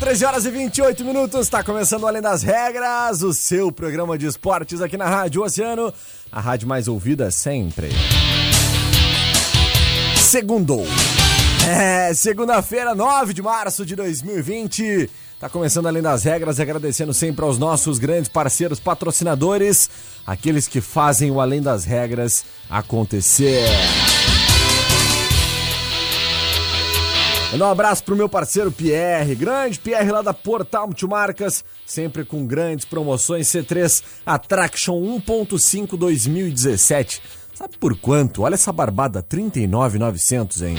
13 horas e 28 minutos. Está começando Além das Regras, o seu programa de esportes aqui na Rádio Oceano, a rádio mais ouvida sempre. Segundou. É, segunda-feira, 9 de março de 2020. Tá começando Além das Regras, agradecendo sempre aos nossos grandes parceiros patrocinadores, aqueles que fazem o Além das Regras acontecer. Mandar um abraço pro meu parceiro Pierre, grande Pierre lá da Portal Multimarcas, sempre com grandes promoções C3 Attraction 1.5 2017. Sabe por quanto? Olha essa barbada, 39,900, hein?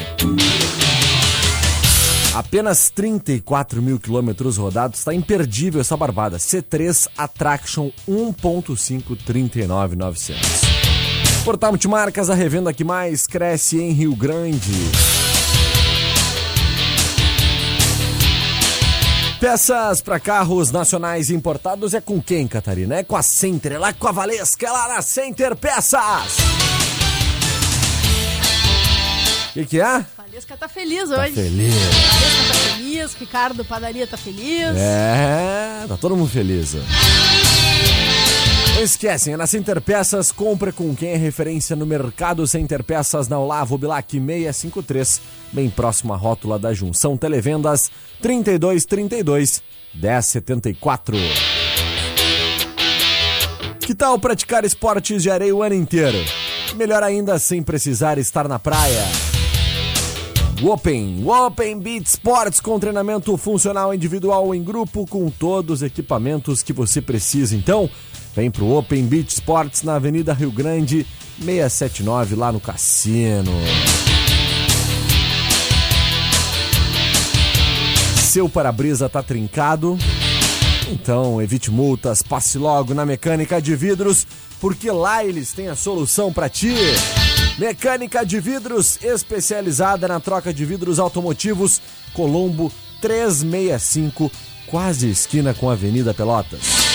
Apenas 34 mil quilômetros rodados, está imperdível essa barbada. C3 Attraction 1.5 39,900. Portal Multimarcas, a revenda que mais cresce em Rio Grande. Peças para carros nacionais importados é com quem, Catarina? É com a Center, é lá com a Valesca, é lá na Center Peças. O que, que é? Valesca tá feliz Tá hoje. feliz. Valesca tá feliz, Ricardo Padaria tá feliz. É, tá todo mundo feliz. ó. Não esquecem, é na Center Peças, compra com quem é referência no mercado Center Peças na Olavo Bilac 653, bem próximo à rótula da junção Televendas 3232 1074. Que tal praticar esportes de areia o ano inteiro? Melhor ainda sem precisar estar na praia. Open, Open Beat Sports com treinamento funcional individual em grupo com todos os equipamentos que você precisa. Então, vem pro Open Beat Sports na Avenida Rio Grande 679 lá no Cassino. Seu para-brisa tá trincado? Então, evite multas, passe logo na Mecânica de Vidros, porque lá eles têm a solução para ti. Mecânica de Vidros, especializada na troca de vidros automotivos, Colombo 365, quase esquina com a Avenida Pelotas.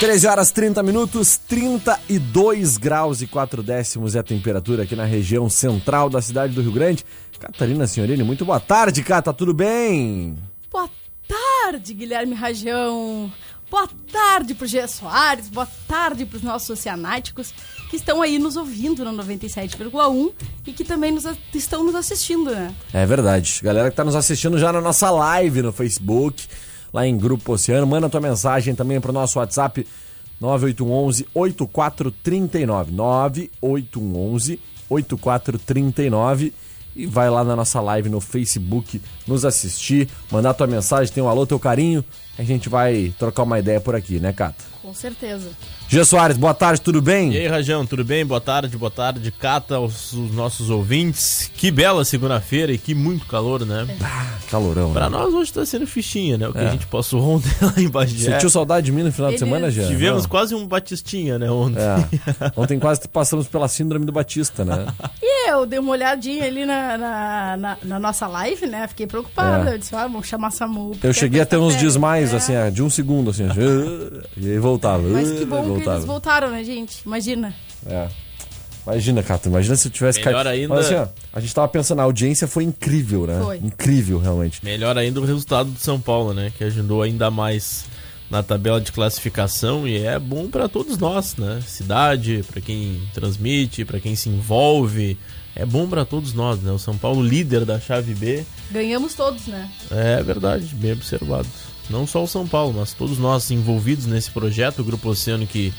13 horas 30 minutos, 32 graus e 4 décimos é a temperatura aqui na região central da cidade do Rio Grande. Catarina Senhorini, muito boa tarde, Cata, tudo bem? Boa tarde, Guilherme Rajão. Boa tarde pro Gê Soares, boa tarde pros nossos oceanáticos que estão aí nos ouvindo no 97,1 e que também nos, estão nos assistindo, né? É verdade. Galera que tá nos assistindo já na nossa live no Facebook, lá em Grupo Oceano, manda tua mensagem também pro nosso WhatsApp 9811 8439 9811 8439 e vai lá na nossa live no Facebook nos assistir, mandar tua mensagem, tem um alô, teu carinho, a gente vai trocar uma ideia por aqui, né, Cata? Com certeza. Gê Soares, boa tarde, tudo bem? E aí, Rajão, tudo bem? Boa tarde, boa tarde, Cata, aos, os nossos ouvintes. Que bela segunda-feira e que muito calor, né? Calorão, Pra né? nós hoje tá sendo fichinha, né? O que É. a gente passou ontem lá em Bagé. Sentiu saudade de mim no final de Ele- semana, já? Tivemos quase um batistinha, né, ontem. É. Ontem quase passamos pela síndrome do Batista, né? E eu dei uma olhadinha ali na, na, na- na nossa live, né? Fiquei preocupada. É. Eu disse, ah, vamos chamar Samu. porque Eu é cheguei a ter uns terça-feira. desmaios, É. assim, ah, de um segundo, assim. E aí voltava. Mas que bom que voltava. eles voltaram, né, gente? Imagina. É. Imagina, Cato, imagina se eu tivesse Melhor caído. ainda- Mas assim, ó, a gente tava pensando, a audiência foi incrível, né? Foi. Incrível, realmente. Melhor ainda o resultado do São Paulo, né? Que ajudou ainda mais na tabela de classificação e é bom para todos nós, né? Cidade, para quem transmite, para quem se envolve, é bom para todos nós, né? O São Paulo líder da chave B. Ganhamos todos, né? É verdade, bem observado. Não só o São Paulo, mas todos nós envolvidos nesse projeto, o Grupo Oceano que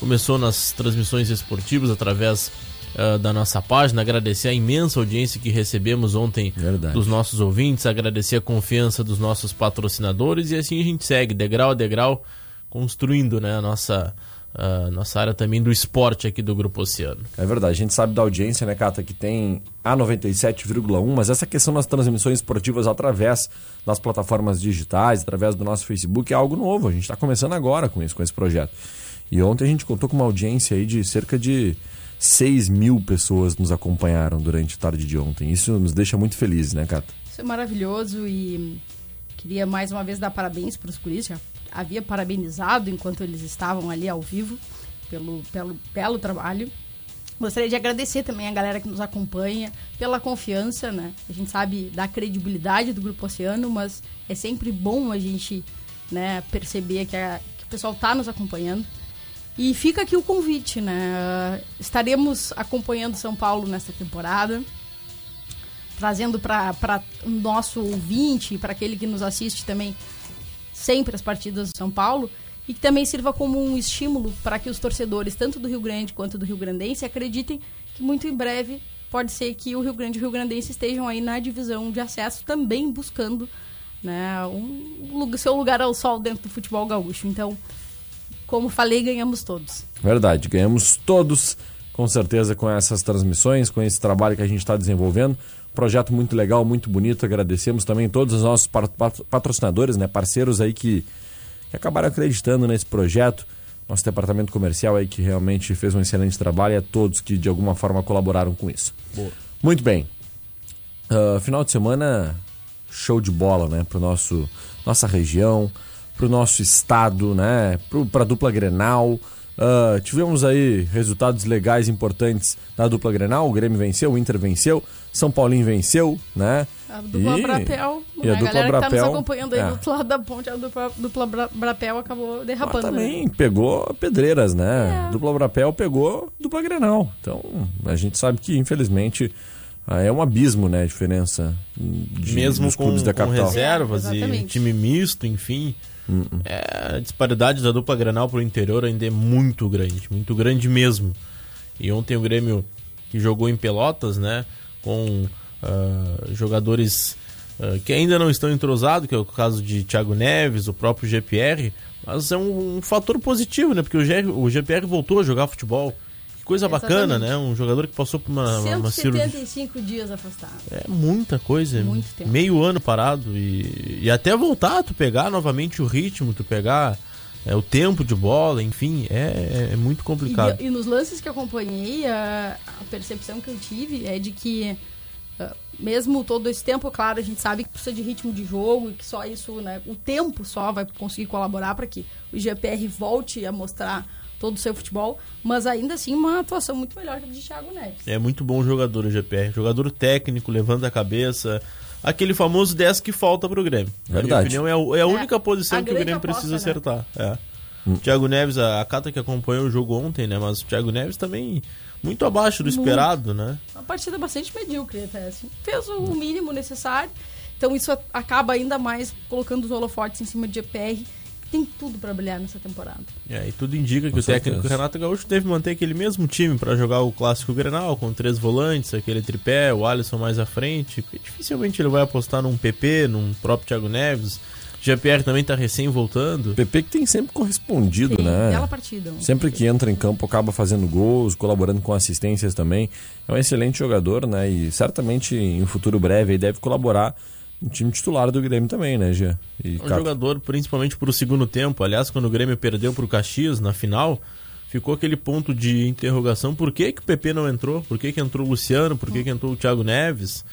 começou nas transmissões esportivas através uh, da nossa página, agradecer a imensa audiência que recebemos ontem Verdade. dos nossos ouvintes, agradecer a confiança dos nossos patrocinadores e assim a gente segue, degrau a degrau, construindo né, a nossa, uh, nossa área também do esporte aqui do Grupo Oceano. É verdade, a gente sabe da audiência, né, Cata, que tem a 97,1, mas essa questão das transmissões esportivas através das plataformas digitais, através do nosso Facebook, é algo novo. A gente está começando agora com isso, com esse projeto. E ontem a gente contou com uma audiência aí de cerca de 6 mil pessoas nos acompanharam durante a tarde de ontem. Isso nos deixa muito felizes, né, Cata? Isso é maravilhoso e queria mais uma vez dar parabéns para os curis. Já havia parabenizado enquanto eles estavam ali ao vivo pelo, pelo belo trabalho. Gostaria de agradecer também a galera que nos acompanha pela confiança, né? A gente sabe da credibilidade do Grupo Oceano, mas é sempre bom a gente né, perceber que, a, que o pessoal está nos acompanhando. E fica aqui o convite, né? Estaremos acompanhando São Paulo nesta temporada, trazendo para o nosso ouvinte, para aquele que nos assiste também, sempre as partidas do São Paulo, e que também sirva como um estímulo para que os torcedores, tanto do Rio Grande quanto do Rio Grandense, acreditem que muito em breve pode ser que o Rio Grande e o Rio Grandense estejam aí na divisão de acesso também buscando né, um, seu lugar ao sol dentro do futebol gaúcho. Então, como falei, ganhamos todos. Verdade, ganhamos todos, com certeza, com essas transmissões, com esse trabalho que a gente está desenvolvendo. Projeto muito legal, muito bonito. Agradecemos também todos os nossos patrocinadores, né, parceiros aí que, que acabaram acreditando nesse projeto. Nosso departamento comercial aí que realmente fez um excelente trabalho e a todos que de alguma forma colaboraram com isso. Boa. Muito bem. Uh, final de semana, show de bola, né? Para nosso nossa região, para o nosso estado, né? Para a dupla Grenal. Uh, tivemos aí resultados legais importantes da dupla Grenal. O Grêmio venceu, o Inter venceu, São Paulinho venceu, né? A dupla e... Brapel, e a, a dupla galera Brapel, que tá nos acompanhando aí é. do outro lado da ponte, a dupla, dupla Brapel acabou derrapando. Mas também né? pegou pedreiras, né? É. Dupla Brapel pegou dupla Grenal. Então, a gente sabe que, infelizmente, é um abismo, né? A diferença de, Mesmo dos com, clubes da com capital. reservas É, e time misto, enfim. É, a disparidade da dupla Granal pro interior ainda é muito grande, muito grande mesmo. E ontem o Grêmio que jogou em Pelotas, né, com ah, jogadores ah, que ainda não estão entrosados, que é o caso de Thiago Neves, o próprio GPR, mas é um, um fator positivo, né, porque o, G, o GPR voltou a jogar futebol. Que coisa bacana, Exatamente. né? Um jogador que passou por uma, uma, cirurgia. 175 dias afastado. É muita coisa, Muito tempo. meio ano parado e, e até voltar, tu pegar novamente o ritmo, tu pegar é, o tempo de bola, enfim, é, é muito complicado. E, e nos lances que eu acompanhei, a, a percepção que eu tive é de que, ah, mesmo todo esse tempo, claro, a gente sabe que precisa de ritmo de jogo e que só isso, né, o tempo só vai conseguir colaborar para que o GPR volte a mostrar todo o seu futebol, mas ainda assim uma atuação muito melhor que a de Thiago Neves. É muito bom jogador o GPR, jogador técnico, levanta a cabeça, aquele famoso 10 que falta pro Grêmio. Na minha Verdade. opinião, é, é a É, única posição a que o grande Grêmio aposta, precisa né? acertar. É. Thiago Neves, a, a Cata que acompanhou o jogo ontem, né? Mas o Thiago Neves também muito abaixo do Muito. esperado, né? Uma partida bastante medíocre até, assim. Fez o mínimo necessário, então isso a- acaba ainda mais colocando os holofotes em cima de GPR, tem tudo para brilhar nessa temporada. É, e tudo indica que Com o técnico certeza. Renato Gaúcho deve manter aquele mesmo time para jogar o clássico Grenal, com três volantes, aquele tripé, o Alisson mais à frente. Dificilmente ele vai apostar num PP, num próprio Thiago Neves. GPR também tá recém voltando. O PP que tem sempre correspondido, Tem né? bela partida. Sempre que entra em campo acaba fazendo gols, colaborando com assistências também. É um excelente jogador, né? E certamente em um futuro breve deve colaborar no time titular do Grêmio também, né, Gia? E, Um jogador, principalmente pro segundo tempo. Aliás, quando o Grêmio perdeu pro Caxias na final, ficou aquele ponto de interrogação. Por que, que o PP não entrou? Por que, que entrou o Luciano? Por que, que entrou o Thiago Neves?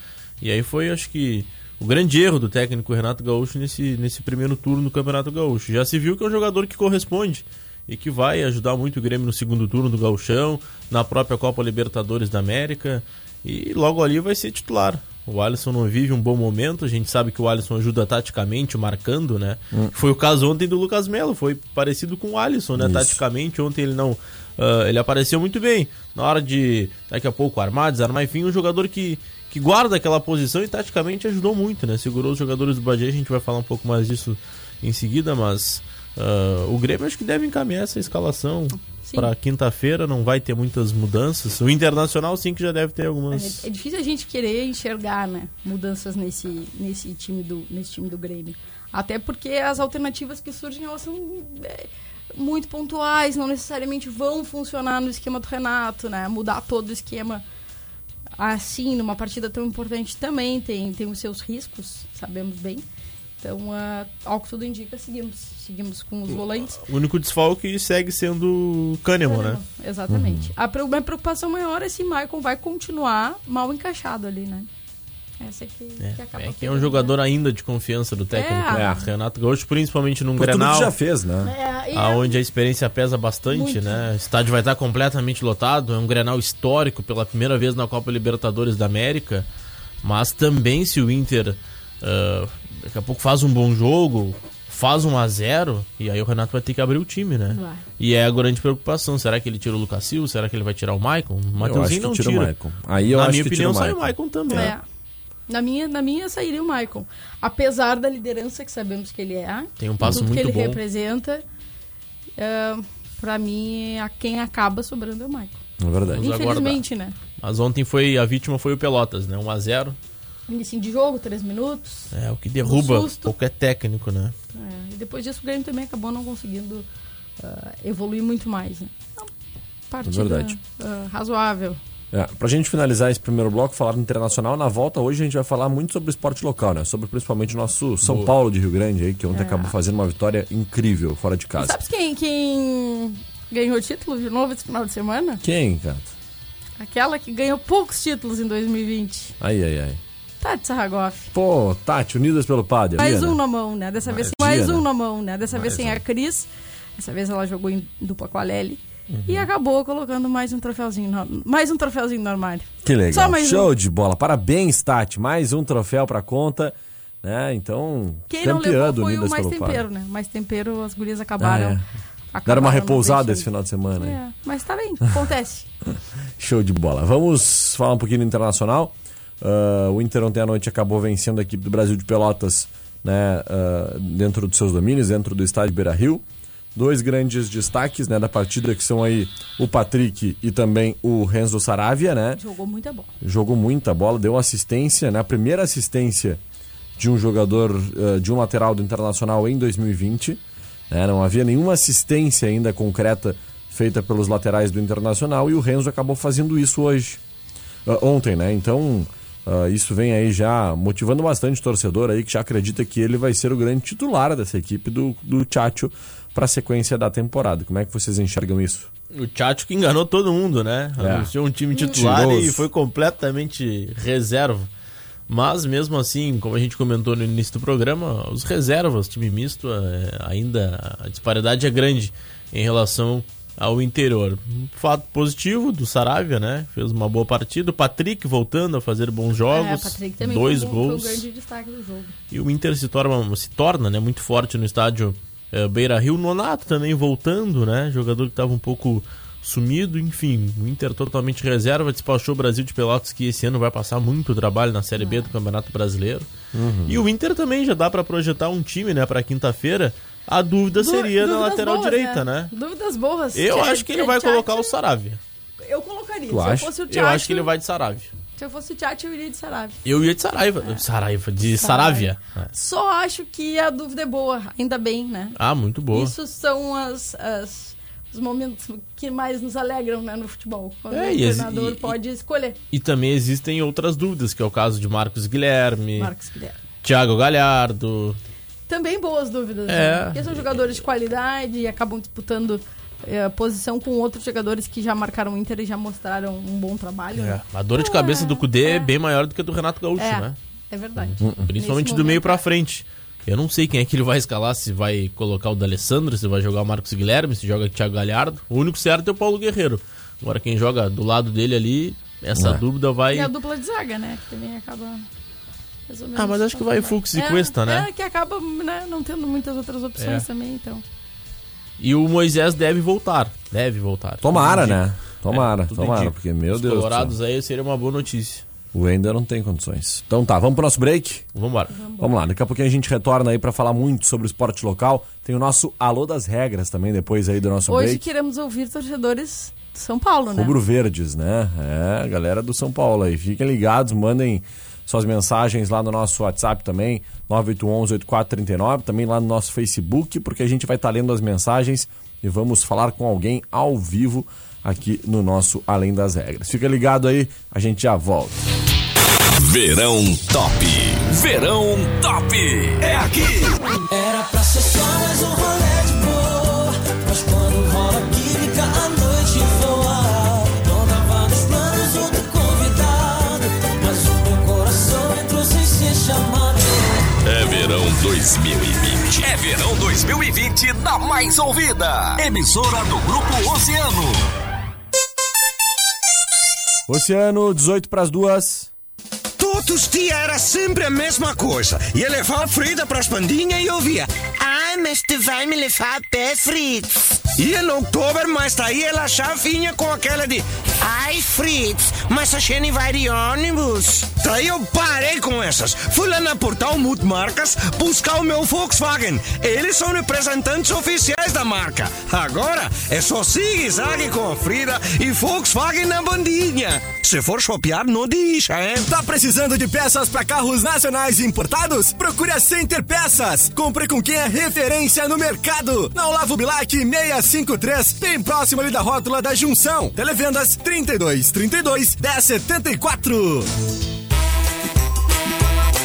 E aí foi, acho que, o grande erro do técnico Renato Gaúcho nesse, nesse primeiro turno do Campeonato Gaúcho. Já se viu que é um jogador que corresponde e que vai ajudar muito o Grêmio no segundo turno do Gauchão, na própria Copa Libertadores da América. e logo ali vai ser titular. O Alisson não vive um bom momento, a gente sabe que o Alisson ajuda taticamente, marcando, né? Hum. Foi o caso ontem do Lucas Melo, foi parecido com o Alisson, né? Isso. Taticamente, ontem ele não. Uh, ele apareceu muito bem. Na hora de daqui a pouco armar, desarmar, enfim, um jogador que, que guarda aquela posição e taticamente ajudou muito, né? Segurou os jogadores do Bagé, a gente vai falar um pouco mais disso em seguida, mas uh, o Grêmio acho que deve encaminhar essa escalação para quinta-feira, não vai ter muitas mudanças. O Internacional sim que já deve ter algumas. É, é, difícil a gente querer enxergar, né, mudanças nesse, nesse time do nesse time do Grêmio. Até porque as alternativas que surgem elas são é, muito pontuais, não necessariamente vão funcionar no esquema do Renato, né? Mudar todo o esquema assim numa partida tão importante também tem tem os seus riscos, sabemos bem. Então, uh, ao que tudo indica, seguimos. Seguimos com os volantes. O único desfalque segue sendo Kahneman, né? Exatamente. Uhum. A preocupação maior é se Maicon vai continuar mal encaixado ali, né? Essa que, é, que acaba é, que é um jogador né? ainda de confiança do técnico, é. né? Renato Gaúcho, principalmente num Por Grenal. Já fez, né? É, aonde a experiência pesa bastante, muito. né? O estádio vai estar completamente lotado, é um Grenal histórico pela primeira vez na Copa Libertadores da América, mas também se o Inter uh, daqui a pouco faz um bom jogo, faz um a 0 e aí o Renato vai ter que abrir o time, né? Vai. E é a grande preocupação. Será que ele tira o Lucas Silva? Será que ele vai tirar o Maicon? O Mateuzinho não tira. tira. O Aí eu Na acho minha que opinião, tira sai o Maicon também. É. Na minha, na minha sairia o Maicon. Apesar da liderança que sabemos que ele é. Tem um passo muito que ele bom. representa. Uh, pra mim, a quem acaba sobrando é o Maicon. É verdade. Infelizmente, né? Mas ontem foi a vítima foi o Pelotas, né? 1 a 0 Início de jogo, três minutos. É, o que derruba qualquer técnico, né? É, e depois disso o Grêmio também acabou não conseguindo uh, evoluir muito mais. Né? Então, partida é verdade. Uh, razoável. É, pra gente finalizar esse primeiro bloco, falar do internacional, na volta hoje a gente vai falar muito sobre o esporte local, né? Sobre principalmente o nosso São Boa. Paulo de Rio Grande aí, que ontem é. acabou fazendo uma vitória incrível fora de casa. sabe quem, quem ganhou o título de novo esse final de semana? Quem, cara? Aquela que ganhou poucos títulos em 2020. Ai, ai, ai. Tati Sarragoff. Pô, Tati, Unidas pelo Padre. Mais um na mão, né? Dessa vez mais um na mão, né? Dessa vez sem a Cris. Dessa vez ela jogou em dupla com a Lely. Uhum. E acabou colocando mais um troféuzinho no, mais um troféuzinho no armário. Que legal. Show um. de bola. Parabéns, Tati. Mais um troféu pra conta. Né? Então, Quem não levou foi o mais tempero, né? Mais tempero, as gurias acabaram. Ah, é. Deram uma repousada esse final de semana. É, mas tá bem, acontece. Show de bola. Vamos falar um pouquinho do internacional. Uh, o Inter ontem à noite acabou vencendo a equipe do Brasil de Pelotas né, uh, dentro dos seus domínios, dentro do estádio Beira Rio. Dois grandes destaques né, da partida que são aí o Patrick e também o Renzo Saravia, né? Jogou muita bola. Jogou muita bola, deu assistência, né? A primeira assistência de um jogador, uh, de um lateral do Internacional em 2020. Né? Não havia nenhuma assistência ainda concreta feita pelos laterais do Internacional e o Renzo acabou fazendo isso hoje, ontem, né? Então Uh, isso vem aí já motivando bastante o torcedor aí que já acredita que ele vai ser o grande titular dessa equipe do, do Chacho para a sequência da temporada. Como é que vocês enxergam isso? O Chacho que enganou todo mundo, né? É. Anunciou um time titular Tiroso. e foi completamente reserva. Mas mesmo assim, como a gente comentou no início do programa, os reservas, time misto, é, ainda a disparidade é grande em relação ao interior. Fato positivo do Saravia, né? Fez uma boa partida. O Patrick voltando a fazer bons jogos. É, dois foi gols. Foi o grande destaque do jogo. E o Inter se torna, se torna né, muito forte no estádio é, Beira Rio. Nonato também voltando, né? Jogador que estava um pouco sumido. Enfim, o Inter totalmente reserva. Despachou o Brasil de Pelotas, que esse ano vai passar muito trabalho na Série B é. do Campeonato Brasileiro. Uhum. E o Inter também já dá para projetar um time, né, para quinta-feira a dúvida seria na lateral boas, direita, né? né? Dúvidas boas. Eu acho que ele vai colocar o Saravia. Eu colocaria. Tu se acha? eu fosse o Tchatcho, Eu acho que ele vai de Saravia. Se eu fosse o Tchatcho, eu iria de Saravia. Eu ia de Saraiva. É. Saraiva, de Saravia. É. Só acho que a dúvida é boa, ainda bem, né? Ah, muito boa. Isso são as, as os momentos que mais nos alegram né, no futebol. Quando é, o treinador e, pode escolher. E também existem outras dúvidas, que é o caso de Marcos Guilherme. Marcos Guilherme. Thiago Galhardo também boas dúvidas. Né? É. Né? Porque são jogadores de qualidade e acabam disputando é, posição com outros jogadores que já marcaram o Inter e já mostraram um bom trabalho. É. Né? A dor de cabeça do Cudê é. é. bem maior do que a do Renato Gaúcho, é, né? É verdade. Uhum. Principalmente Nesse do meio para frente. Eu não sei quem é que ele vai escalar, se vai colocar o D'Alessandro, se vai jogar o Marcos Guilherme, se joga o Thiago Galhardo. O único certo é o Paulo Guerreiro. Agora quem joga do lado dele ali essa É. dúvida vai. E a dupla de zaga, né? Que também acaba. Mais ou Ah, mas menos acho que vai fazendo- Fux e Cuesta, né? É, que acaba né, não tendo muitas outras opções É. também, então. E o Moisés deve voltar. Deve voltar. Tomara, Tudo né? Tomara, É, tomara, porque, meu Os Deus. Colorados aí seria uma boa notícia. O Ender não tem condições. Então tá, vamos pro nosso break? Vambora. Vamos lá, daqui a pouquinho a gente retorna aí pra falar muito sobre o esporte local. Tem o nosso Alô das Regras também, depois aí do nosso Hoje break. queremos ouvir torcedores de São Paulo, né? Rubro Verdes, né? É, galera do São Paulo aí. Fiquem ligados, mandem suas mensagens lá no nosso WhatsApp também, 981-8439, também lá no nosso Facebook, porque a gente vai estar lendo as mensagens e vamos falar com alguém ao vivo aqui no nosso Além das Regras. Fica ligado aí, a gente já volta. Verão Top. Verão Top. É aqui. Era pra ser só mais um rolê 2020. É verão 2020 na mais ouvida. Emissora do Grupo Oceano. Oceano, 18 para as duas. Todos os dias era sempre a mesma coisa. Ia levar a Frida para as pandinhas e eu via. Ai, mas tu vai me levar a pé, Fritz. Ia no outubro, mas daí ela já vinha com aquela de. Ai, Fritz, mas a gente vai de ônibus. Daí eu parei com essas. Fui lá na Portal Multimarcas buscar o meu Volkswagen. Eles são representantes oficiais da marca. Agora é só zigue-zague com a Frida e Volkswagen na bandinha. Se for shopear, não deixa, hein? Tá precisando de peças para carros nacionais e importados? Procure a Center Peças. Compre com quem é referência no mercado. Na Olavo Bilac 653, bem próximo ali da rótula da Junção. Televendas 32 32 1074.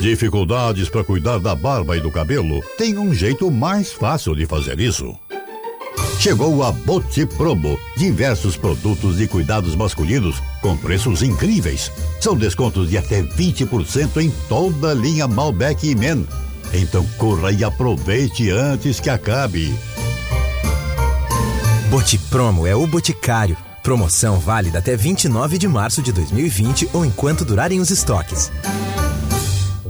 Dificuldades para cuidar da barba e do cabelo? Tem um jeito mais fácil de fazer isso. Chegou a Boti Promo. Diversos produtos de cuidados masculinos com preços incríveis. São descontos de até 20% em toda a linha Malbec e Men. Então corra e aproveite antes que acabe. Botipromo é o Boticário. Promoção válida até 29 de março de 2020 ou enquanto durarem os estoques.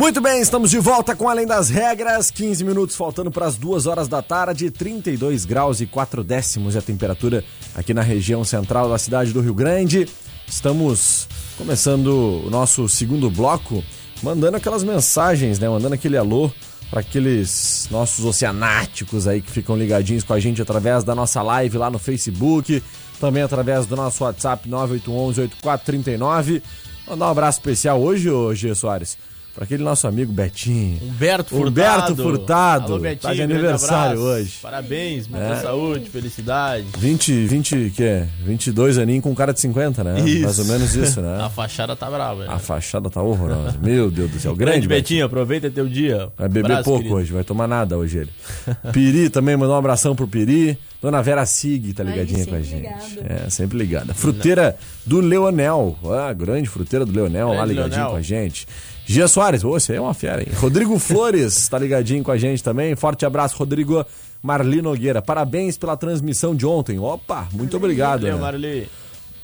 Muito bem, estamos de volta com Além das Regras. 15 minutos faltando para as 2 horas da tarde, 32 graus e 4 décimos é a temperatura aqui na região central da cidade do Rio Grande. Estamos começando o nosso segundo bloco, mandando aquelas mensagens, né? Mandando aquele alô para aqueles nossos oceanáticos aí que ficam ligadinhos com a gente através da nossa live lá no Facebook, também através do nosso WhatsApp 9811-8439. Mandar um abraço especial hoje, ô. Soares, para aquele nosso amigo Betinho. Humberto Furtado. Humberto Furtado. Alô, Betinho, tá de aniversário abraço. hoje. Parabéns, muita É. saúde, felicidade. 20, 20, que é? 22 aninhos com cara de 50, né? Isso. Mais ou menos isso, né? A fachada tá brava. né? A fachada tá horrorosa. Meu Deus do céu. Grande Grande, Betinho. Betinho, aproveita teu dia. Vai beber Abraço, pouco querido. hoje, vai tomar nada hoje ele. Piri também mandou um abração pro Piri. Dona Vera Sig tá ligadinha com a gente. ligada. É, sempre ligada. Fruteira do Leonel. Ah, grande fruteira do Leonel lá Grande ligadinho Leonel. com a gente. Gia Soares, ô, você é uma fera, hein? Rodrigo Flores tá ligadinho com a gente também. Forte abraço, Rodrigo Marli Nogueira. Parabéns pela transmissão de ontem. Opa, muito obrigado. Valeu, né? Marli.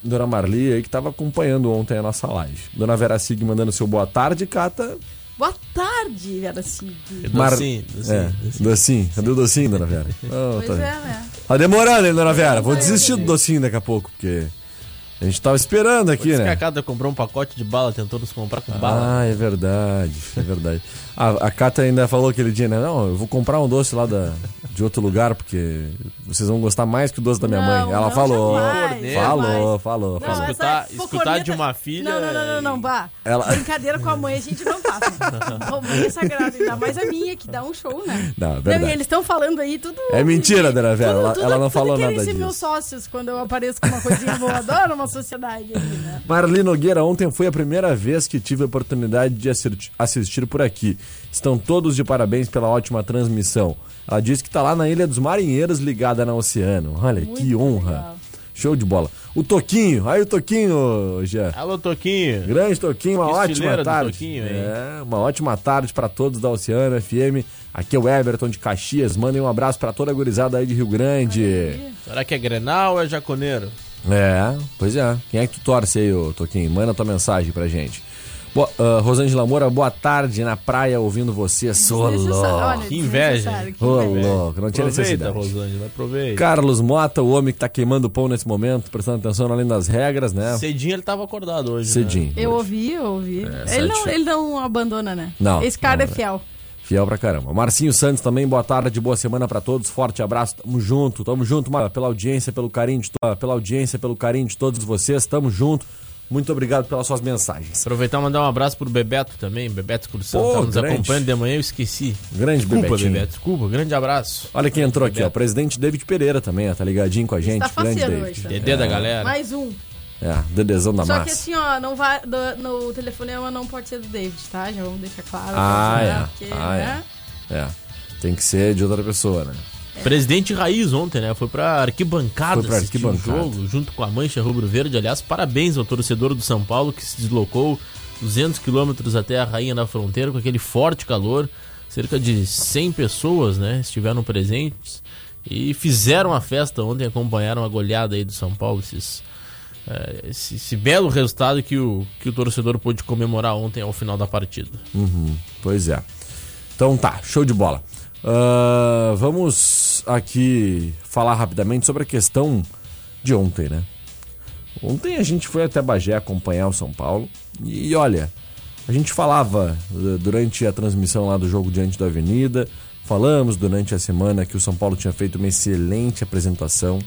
Dona Marli aí que tava acompanhando ontem a nossa live. Dona Vera Sig mandando seu boa tarde, Cata. Boa tarde, Vera Cid. Mar- Docinho, docinho, é, docinho. docinho. Cadê o docinho, Dona Vera? Oh, Pois tá... é, né? tá demorando, hein, Dona Vera? Vou desistir do docinho daqui a pouco, porque a gente tava esperando aqui, Diz que né? a Cada comprou um pacote de bala, tentou nos comprar com bala. Ah, é verdade, é verdade. A, a Cata ainda falou aquele dia, né? Não, eu vou comprar um doce lá da, de outro lugar, porque vocês vão gostar mais que o doce da minha Não, mãe. Ela não, falou, jamais, falou, jamais. falou, Não, falou. essa Escutar- escutar de uma filha Não, não, não, não, não, bah. Ela- Brincadeira com a mãe a gente não faz. Né? Pô, mãe é sagrada, ainda mais a minha, que dá um show, né? Não, é verdade. e eles estão falando aí tudo. É mentira, Dona Vera, ela- ela não falou querem nada ser disso. meus sócios quando eu apareço com uma coisinha boa. Adoro uma sociedade aqui, né? Marli Nogueira, ontem foi a primeira vez que tive a oportunidade de assistir por aqui. Estão todos de parabéns pela ótima transmissão. Ela disse que está lá na Ilha dos Marinheiros, ligada na Oceano. Olha, que honra. legal. Show de bola. O Toquinho, aí o Toquinho, já. Alô, Toquinho. Grande Toquinho, uma ótima tarde. Toquinho, hein? é, uma ótima tarde para todos da Oceano FM. Aqui é o Everton de Caxias. Mandem um abraço para toda a gurizada aí de Rio Grande. Será que é Grenal ou é Jaconeiro? É, pois é. Quem é que tu torce aí, ô Toquinho? Manda tua mensagem pra gente. Boa, ah, Rosângela Moura, boa tarde na praia ouvindo você. Sou Desnecessário, louco. olha, Que inveja, Ô, louco, não tinha Aproveita, necessidade. Rosângela, aproveita. Carlos Mota, o homem que tá queimando pão nesse momento, prestando atenção além das regras, né? Cedinho ele tava acordado hoje. Cedinho. Eu ouvi, eu ouvi. sete ele, não, ele não abandona, né? Não, Esse cara não, é né? fiel. Fiel pra caramba. Marcinho Santos também, boa tarde, boa semana pra todos. Forte abraço, tamo junto, tamo junto, Mara, pela audiência, pelo carinho de to- pela audiência, pelo carinho de todos vocês, tamo junto. Muito obrigado pelas suas mensagens. Aproveitar e mandar um abraço pro Bebeto também. Bebeto Excursão Pô, tá nos grande. acompanhando de manhã, eu esqueci. Grande Desculpa, Bebetinho. Bebeto. Desculpa, grande abraço. Olha quem entrou aqui, ó. O Bebeto. presidente David Pereira também, ó. Tá ligadinho com a gente. Tá Grande David. hoje, também. Dedê da galera. Mais um. É, Dedezão da Só massa. que assim, ó, não vai, do- no telefonema não pode ser do David, tá? Já vamos deixar claro. Ah, né? é. Porque, Ah, né? É. Tem que ser de outra pessoa, né? Presidente Raiz ontem, né? Foi pra arquibancada Foi pra assistir o arquibancada. jogo, junto com a Mancha Rubro Verde. Aliás, parabéns ao torcedor do São Paulo que se deslocou 200 quilômetros até a Rainha da Fronteira com aquele forte calor. Cerca de 100 pessoas, né? Estiveram presentes e fizeram a festa ontem, acompanharam a goleada aí do São Paulo. Esses, eh, esse, esse belo resultado que o, que o torcedor pôde comemorar ontem ao final da partida. Uhum, pois é. Então tá, show de bola. Ah, vamos aqui falar rapidamente sobre a questão de ontem, né? Ontem a gente foi até Bagé acompanhar o São Paulo e olha, a gente falava eh, durante a transmissão lá do jogo diante da Avenida, falamos durante a semana que o São Paulo tinha feito uma excelente apresentação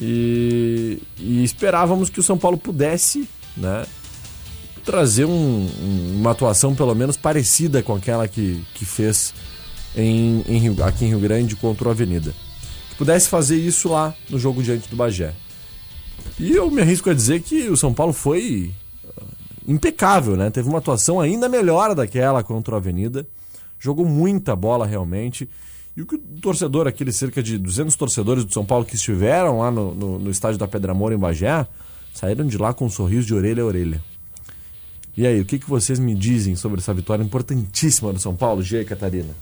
e, e esperávamos que o São Paulo pudesse, né, trazer um- uma atuação pelo menos parecida com aquela que, que fez em, em Rio- aqui em Rio Grande contra o Avenida. Que pudesse fazer isso lá no jogo diante do Bagé. E eu me arrisco a dizer que o São Paulo foi ah, impecável, né? Teve uma atuação ainda melhor daquela contra o Avenida. Jogou muita bola realmente. E o que o torcedor, aqueles cerca de 200 torcedores do São Paulo que estiveram lá no, no, no estádio da Pedra Moura em Bagé, saíram de lá com um sorriso de orelha a orelha. E aí, o que, que vocês me dizem sobre essa vitória importantíssima do São Paulo, G Catarina?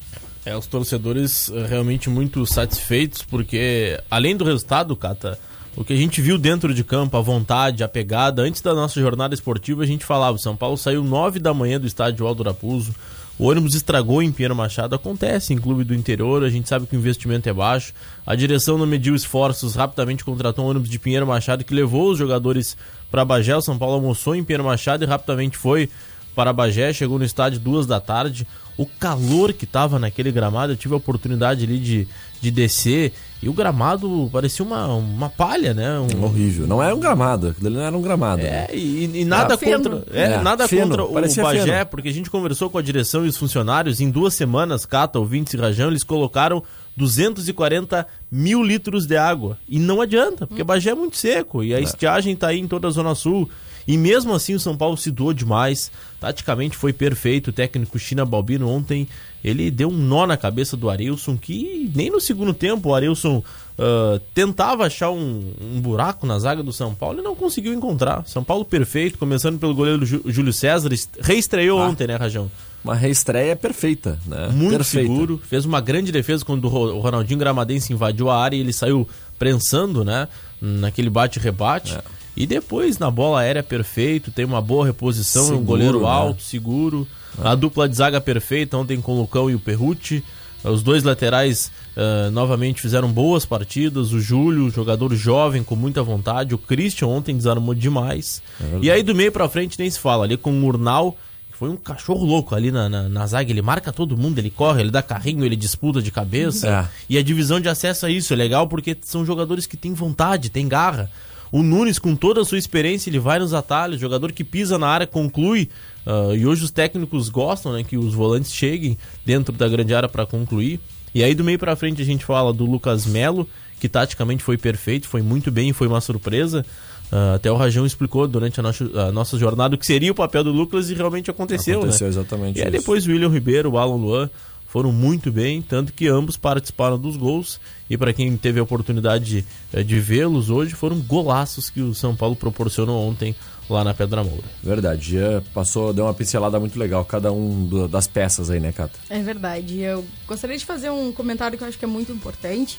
É, os torcedores eh, realmente muito satisfeitos, porque além do resultado, Cata, o que a gente viu dentro de campo, a vontade, a pegada, antes da nossa jornada esportiva, a gente falava, o São Paulo saiu 9 da manhã do estádio Aldo Raposo, o ônibus estragou em Pinheiro Machado, acontece em clube do interior, a gente sabe que o investimento é baixo, a direção não mediu esforços, rapidamente contratou um ônibus de Pinheiro Machado que levou os jogadores para Bagé, o São Paulo almoçou em Pinheiro Machado e rapidamente foi para Bagé, chegou no estádio duas da tarde. O calor que tava naquele gramado, eu tive a oportunidade ali de, de descer e o gramado parecia uma, uma palha, né? Um, Horrível. Não era um gramado, aquilo ali não era um gramado. né? é, e, e nada contra, é, É, nada feno, contra o Bagé, feno. porque a gente conversou com a direção e os funcionários. Em duas semanas, Cata, ouvintes e Rajão, eles colocaram 240 mil litros de água. E não adianta, porque Bagé é muito seco e a estiagem tá aí em toda a Zona Sul. E mesmo assim o São Paulo se doou demais. Taticamente foi perfeito. O técnico China Balbino ontem ele deu um nó na cabeça do Arilson que nem no segundo tempo o Arilson ah, tentava achar um, um buraco na zaga do São Paulo e não conseguiu encontrar. São Paulo perfeito, começando pelo goleiro Jú- Júlio César, est- reestreou ontem, né, Rajão? Uma reestreia perfeita, né? Muito Perfeita. seguro, fez uma grande defesa quando o Ronaldinho Gramadense invadiu a área e ele saiu prensando, né, naquele bate-rebate. É. E depois na bola aérea perfeito, tem uma boa reposição, é um Seguro, goleiro né? alto, seguro. A dupla de zaga perfeita ontem com o Lucão e o Perrucci. Os dois laterais ah, novamente fizeram boas partidas. O Júlio, jogador jovem com muita vontade. O Christian ontem desarmou demais. e aí do meio pra frente nem se fala. Ali com o Murnau, que foi um cachorro louco ali na, na, na zaga. Ele marca todo mundo, ele corre, ele dá carrinho, ele disputa de cabeça. É. E a divisão de acesso é isso. É legal porque são jogadores que têm vontade, têm garra. O Nunes, com toda a sua experiência, ele vai nos atalhos. Jogador que pisa na área, conclui. Ah, e hoje os técnicos gostam né, que os volantes cheguem dentro da grande área para concluir. E aí do meio para frente a gente fala do Lucas Melo, que taticamente foi perfeito, foi muito bem, foi uma surpresa. Ah, até o Rajão explicou durante a nossa, a nossa jornada o que seria o papel do Lucas e realmente aconteceu. Aconteceu né? exatamente E aí isso. depois o William Ribeiro, o Alan Luan foram muito bem, tanto que ambos participaram dos gols. E para quem teve a oportunidade eh, de vê-los hoje, foram golaços que o São Paulo proporcionou ontem lá na Pedra Moura. Verdade. Já passou, deu uma pincelada muito legal, cada um do- das peças aí, né, Cata? É verdade. Eu gostaria de fazer um comentário que eu acho que é muito importante.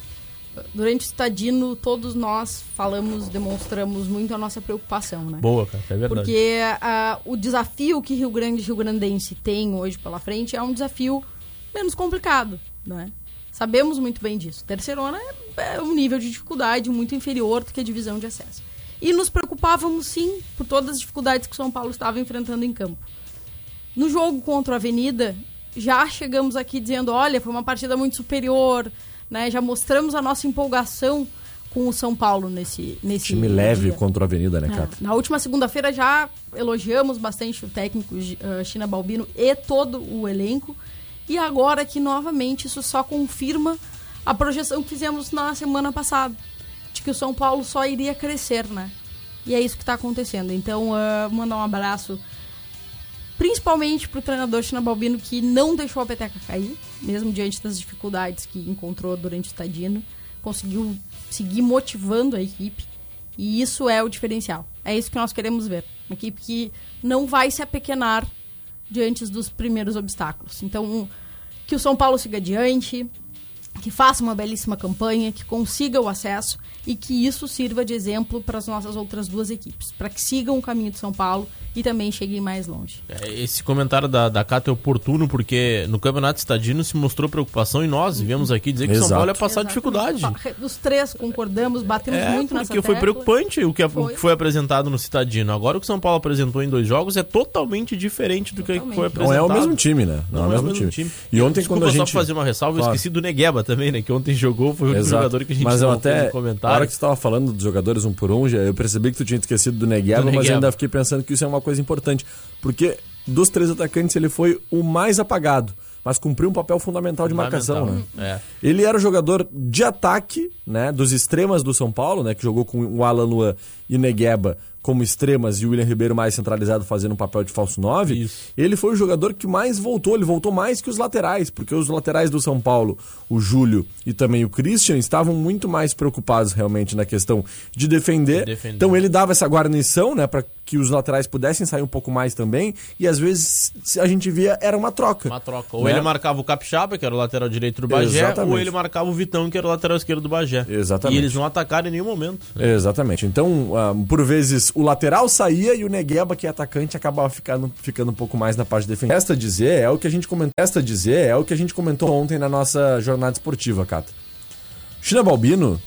Durante o Estadino, todos nós falamos, demonstramos muito a nossa preocupação, né? Boa, cara, é verdade. Porque ah, o desafio que Rio Grande e Rio Grandense tem hoje pela frente é um desafio menos complicado, né? Sabemos muito bem disso. Terceirona é, é um nível de dificuldade muito inferior do que a divisão de acesso. E nos preocupávamos, sim, por todas as dificuldades que o São Paulo estava enfrentando em campo. No jogo contra a Avenida, já chegamos aqui dizendo, olha, foi uma partida muito superior, né? Já mostramos a nossa empolgação com o São Paulo nesse nesse Time leve dia. contra a Avenida, né, É, Cata? Na última segunda-feira já elogiamos bastante o técnico uh, China Balbino e todo o elenco. E agora que novamente isso só confirma a projeção que fizemos na semana passada. De que o São Paulo só iria crescer, né? E é isso que está acontecendo. Então, uh, mandar um abraço principalmente para o treinador China Balbino, que não deixou a peteca cair, mesmo diante das dificuldades que encontrou durante o Tadino. Conseguiu seguir motivando a equipe. E isso é o diferencial. É isso que nós queremos ver. Uma equipe que não vai se apequenar diante dos primeiros obstáculos. Então, que o São Paulo siga adiante, que faça uma belíssima campanha, que consiga o acesso e que isso sirva de exemplo para as nossas outras duas equipes, para que sigam o caminho do São Paulo e também cheguem mais longe. É, Esse comentário da, da Cata é oportuno porque no Campeonato Estadino se mostrou preocupação e nós viemos aqui dizer que o São Exato. Paulo ia passar dificuldade. Os três concordamos, batemos É, muito nessa porque foi tecla. preocupante o que, Foi. que foi apresentado no Citadino. Agora o que o São Paulo apresentou em dois jogos é totalmente diferente do que Totalmente. foi Não apresentado. é o mesmo time, né? Não, é o mesmo, time. E ontem, Desculpa quando a só gente. fazer uma ressalva, eu Claro. esqueci do Negueba também, né? Que ontem jogou, foi o Exato. jogador que a gente mas eu até, no na comentário. hora que você estava falando dos jogadores um por um, já, eu percebi que tu tinha esquecido do Negueba, mas eu Negueba. ainda fiquei pensando que isso é uma coisa importante. Porque dos três atacantes ele foi o mais apagado, mas cumpriu um papel fundamental de marcação, né? É. Ele era o jogador de ataque, né, dos extremas do São Paulo, né, que jogou com o Alan Luan e Negueba como extremas e o William Ribeiro mais centralizado fazendo um papel de falso 9. Isso. Ele foi o jogador que mais voltou, ele voltou mais que os laterais, porque os laterais do São Paulo, o Júlio e também o Christian, estavam muito mais preocupados realmente na questão de defender. De defender. Então ele dava essa guarnição, né, para que os laterais pudessem sair um pouco mais também, e às vezes se a gente via era uma troca. Uma troca. Ou Né? ele marcava o Capixaba, que era o lateral direito do Bagé, Exatamente. ou ele marcava o Vitão, que era o lateral esquerdo do Bagé. Exatamente. E eles não atacaram em nenhum momento. Exatamente. Então, ah, por vezes, o lateral saía e o Negueba, que é atacante, acabava ficando, ficando um pouco mais na parte defensiva. Esta dizer é o que a gente comentou. Esta dizer é o que a gente comentou ontem na nossa jornada esportiva, Cata. China Balbino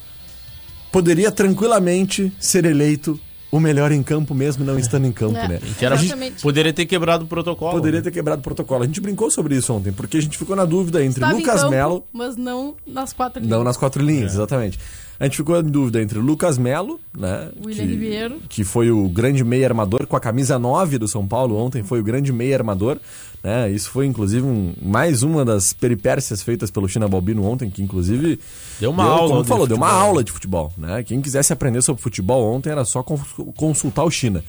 poderia tranquilamente ser eleito o melhor em campo, mesmo não estando em campo, É. né? Que era, Exatamente. poderia ter quebrado o protocolo. Poderia né? ter quebrado o protocolo. A gente brincou sobre isso ontem, porque a gente ficou na dúvida entre Estava em Lucas campo, Melo mas não nas quatro Não linhas. nas quatro linhas, exatamente. A gente ficou em dúvida entre Lucas Melo, né? William que, Ribeiro. Que foi o grande meio armador com a camisa 9 do São Paulo ontem, foi o grande meio armador. Né? Isso foi, inclusive, um- mais uma das peripécias feitas pelo China Balbino ontem, que inclusive. Deu uma aula Como de falou, deu uma futebol. aula de futebol. Né? Quem quisesse aprender sobre futebol ontem era só cons- consultar o China.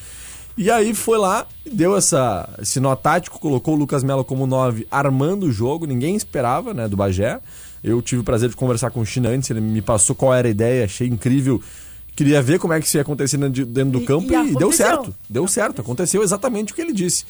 E aí foi lá deu essa, esse nó tático, colocou o Lucas Melo como 9, armando o jogo, ninguém esperava, né, do Bagé. Eu tive o prazer de conversar com o China antes, ele me passou qual era a ideia, achei incrível. Queria ver como é que isso ia acontecer dentro de- dentro do E- campo e e, deu certo. Deu certo, aconteceu exatamente o que ele disse.